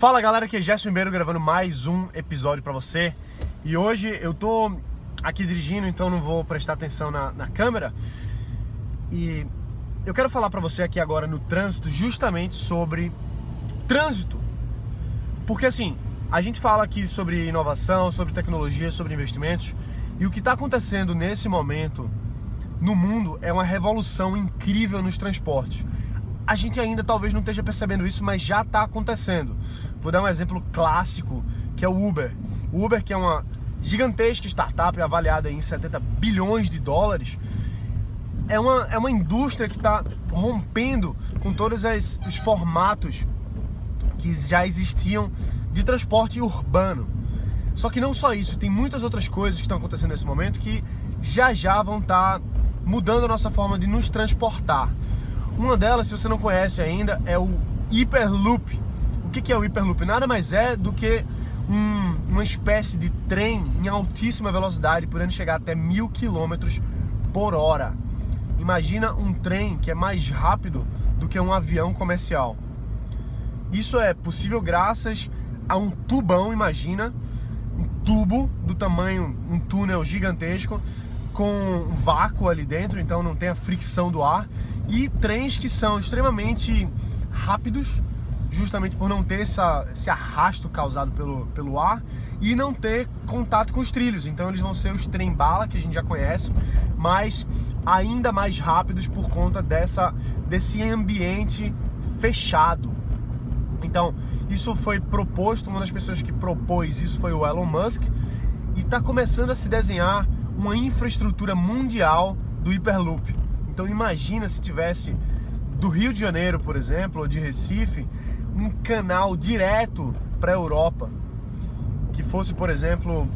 Fala galera, aqui é Gerson Ribeiro gravando mais um episódio para você. E hoje eu tô aqui dirigindo, então não vou prestar atenção na, na câmera. E eu quero falar para você aqui agora no trânsito justamente sobre trânsito. Porque assim, a gente fala aqui sobre inovação, sobre tecnologia, sobre investimentos. E o que está acontecendo nesse momento no mundo é uma revolução incrível nos transportes. A gente ainda talvez não esteja percebendo isso, mas já está acontecendo. Vou dar um exemplo clássico, que é o Uber. O Uber, que é uma gigantesca startup avaliada em 70 bilhões de dólares, é uma, é uma indústria que está rompendo com todos as, os formatos que já existiam de transporte urbano. Só que não só isso, tem muitas outras coisas que estão acontecendo nesse momento que já já vão estar tá mudando a nossa forma de nos transportar. Uma delas, se você não conhece ainda, é o Hyperloop. O que é o Hyperloop? Nada mais é do que um, uma espécie de trem em altíssima velocidade, podendo chegar até mil quilômetros por hora. Imagina um trem que é mais rápido do que um avião comercial. Isso é possível graças a um tubão, imagina, um tubo do tamanho, um túnel gigantesco com um vácuo ali dentro, então não tem a fricção do ar, e trens que são extremamente rápidos, justamente por não ter essa, esse arrasto causado pelo, pelo ar e não ter contato com os trilhos. Então eles vão ser os trem-bala, que a gente já conhece, mas ainda mais rápidos por conta dessa, desse ambiente fechado. Então, isso foi proposto, uma das pessoas que propôs isso foi o Elon Musk, e está começando a se desenhar uma infraestrutura mundial do Hyperloop. Então imagina se tivesse do Rio de Janeiro, por exemplo, ou de Recife, um canal direto para a Europa, que fosse, por exemplo,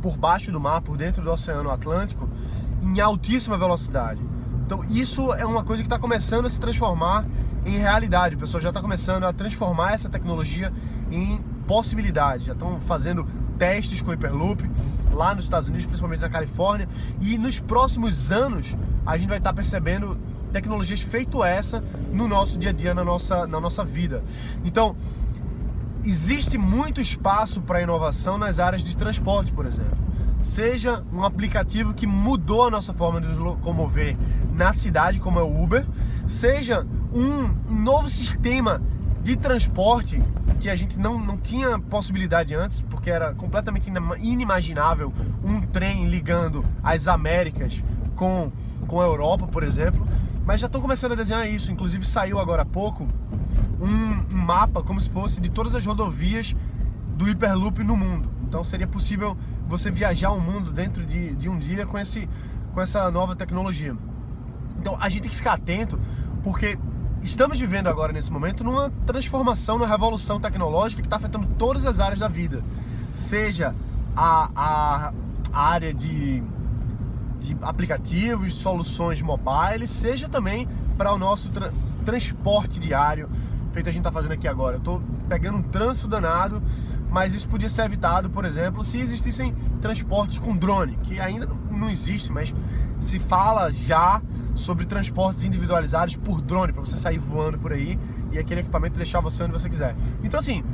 por baixo do mar, por dentro do Oceano Atlântico, em altíssima velocidade. Então isso é uma coisa que está começando a se transformar em realidade. O pessoal já está começando a transformar essa tecnologia em possibilidade. Já estão fazendo testes com Hyperloop lá nos Estados Unidos, principalmente na Califórnia. E nos próximos anos a gente vai estar percebendo tecnologias feito essa no nosso dia a dia, na nossa, na nossa vida. Então, existe muito espaço para inovação nas áreas de transporte, por exemplo. Seja um aplicativo que mudou a nossa forma de nos locomover na cidade, como é o Uber, seja um novo sistema de transporte que a gente não, não tinha possibilidade antes, porque era completamente inimaginável um trem ligando as Américas com, com a Europa, por exemplo. Mas já estou começando a desenhar isso, inclusive saiu agora há pouco um, um mapa como se fosse de todas as rodovias do Hyperloop no mundo. Então seria possível você viajar o mundo dentro de, de um dia com, esse, com essa nova tecnologia. Então a gente tem que ficar atento, porque estamos vivendo agora nesse momento numa transformação, numa revolução tecnológica que está afetando todas as áreas da vida, seja a, a, área de, de aplicativos, soluções mobile, seja também para o nosso tra transporte diário, feito a gente está fazendo aqui agora. Eu estou pegando um trânsito danado, mas isso podia ser evitado, por exemplo, se existissem transportes com drone, que ainda não existe, mas se fala já sobre transportes individualizados por drone, para você sair voando por aí e aquele equipamento deixar você onde você quiser. Então assim,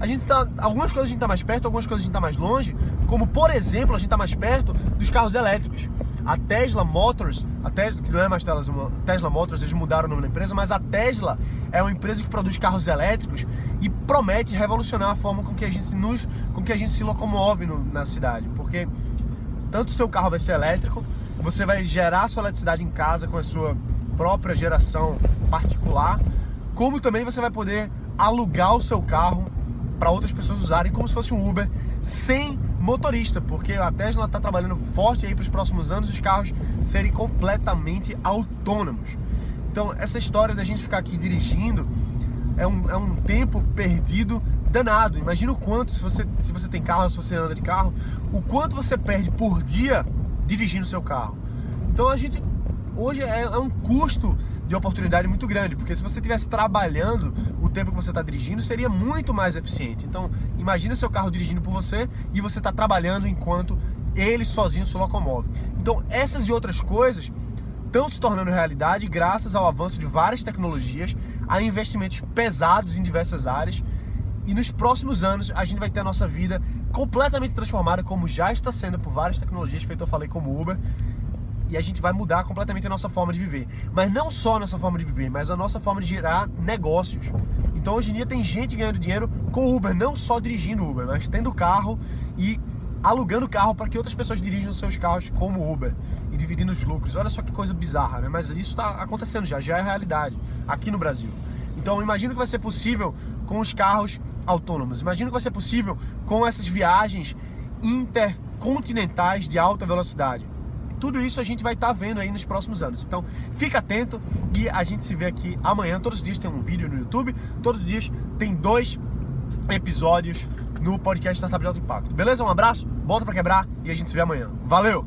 a gente tá, algumas coisas a gente está mais perto, algumas coisas a gente está mais longe, como por exemplo, a gente está mais perto dos carros elétricos. A Tesla Motors, a Tesla, que não é mais Tesla, Tesla Motors, eles mudaram o nome da empresa, mas a Tesla é uma empresa que produz carros elétricos e promete revolucionar a forma com que a gente nos, com que a gente se locomove no, na cidade, porque tanto o seu carro vai ser elétrico, você vai gerar sua eletricidade em casa com a sua própria geração particular, como também você vai poder alugar o seu carro para outras pessoas usarem como se fosse um Uber sem motorista, porque a Tesla está trabalhando forte aí para os próximos anos os carros serem completamente autônomos. Então essa história da gente ficar aqui dirigindo é um, é um tempo perdido danado. Imagina o quanto, se você, se você tem carro, se você anda de carro, o quanto você perde por dia dirigindo seu carro. Então a gente hoje é, é, um custo de oportunidade muito grande, porque se você estivesse trabalhando o tempo que você está dirigindo, seria muito mais eficiente. Então imagina seu carro dirigindo por você e você está trabalhando enquanto ele sozinho se locomove. Então essas e outras coisas estão se tornando realidade graças ao avanço de várias tecnologias, a investimentos pesados em diversas áreas E nos próximos anos a gente vai ter a nossa vida completamente transformada, como já está sendo por várias tecnologias, feito eu falei como Uber. E a gente vai mudar completamente a nossa forma de viver. Mas não só a nossa forma de viver, mas a nossa forma de gerar negócios. Então hoje em dia tem gente ganhando dinheiro com Uber, não só dirigindo Uber, mas tendo carro e alugando carro para que outras pessoas dirijam seus carros como Uber e dividindo os lucros. Olha só que coisa bizarra, né? Mas isso está acontecendo já, já é realidade aqui no Brasil. Então imagino que vai ser possível com os carros autônomos. Imagino que vai ser possível com essas viagens intercontinentais de alta velocidade. Tudo isso a gente vai estar tá vendo aí nos próximos anos. Então, fica atento e a gente se vê aqui amanhã. Todos os dias tem um vídeo no YouTube, todos os dias tem dois episódios no podcast Startup de Alto Impacto. Beleza? Um abraço, volta para quebrar e a gente se vê amanhã. Valeu!